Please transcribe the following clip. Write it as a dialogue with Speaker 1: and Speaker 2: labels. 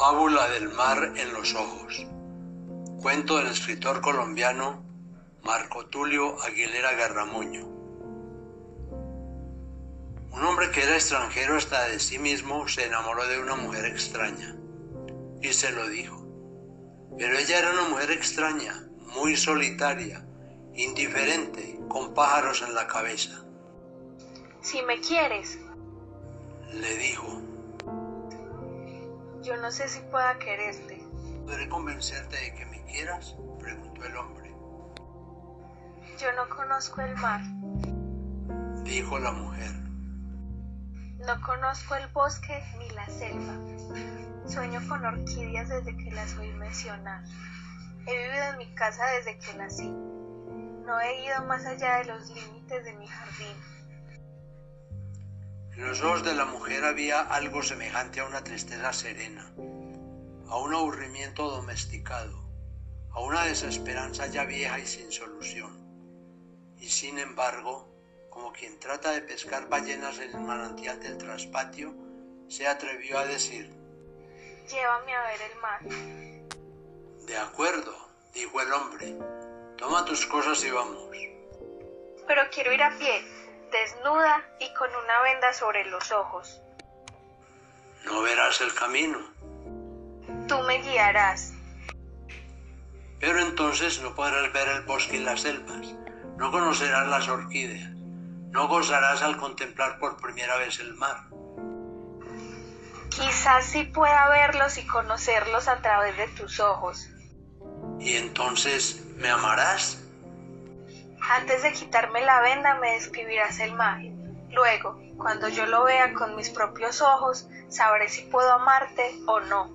Speaker 1: Fábula del mar en los ojos. Cuento del escritor colombiano Marco Tulio Aguilera Garramuño. Un hombre que era extranjero hasta de sí mismo se enamoró de una mujer extraña y se lo dijo. Pero ella era una mujer extraña, muy solitaria, indiferente, con pájaros en la cabeza.
Speaker 2: Si me quieres,
Speaker 1: Le dijo,
Speaker 2: yo no sé si pueda quererte.
Speaker 1: ¿podré convencerte de que me quieras? preguntó el hombre.
Speaker 2: Yo no conozco el mar,
Speaker 1: Dijo la mujer.
Speaker 2: no conozco el bosque ni la selva. Sueño con orquídeas desde que las oí mencionar. He vivido en mi casa desde que nací. No he ido más allá de los límites de mi jardín.
Speaker 1: En los ojos de la mujer había algo semejante a una tristeza serena, a un aburrimiento domesticado, a una desesperanza ya vieja y sin solución. Y sin embargo, como quien trata de pescar ballenas en el manantial del traspatio, se atrevió a decir,
Speaker 2: Llévame a ver el mar.
Speaker 1: De acuerdo, dijo el hombre, toma tus cosas y vamos.
Speaker 2: Pero quiero ir a pie, desnuda y con una venda sobre los ojos.
Speaker 1: No verás el camino,
Speaker 2: Tú me guiarás.
Speaker 1: pero entonces no podrás ver el bosque y las selvas, no conocerás las orquídeas, no gozarás al contemplar por primera vez el mar.
Speaker 2: Quizás sí pueda verlos y conocerlos a través de tus ojos.
Speaker 1: Y entonces, ¿me amarás?
Speaker 2: Antes de quitarme la venda me describirás el mar. Luego, cuando yo lo vea con mis propios ojos, sabré si puedo amarte o no.